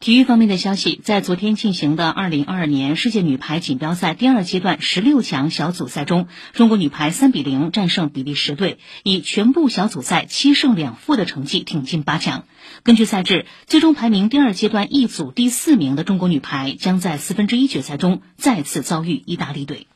体育方面的消息在昨天进行的二零二二年世界女排锦标赛第二阶段十六强小组赛中中国女排三比零战胜比利时队以全部小组赛七胜两负的成绩挺进八强。根据赛制最终排名第二阶段一组第四名的中国女排将在四分之一决赛中再次遭遇意大利队。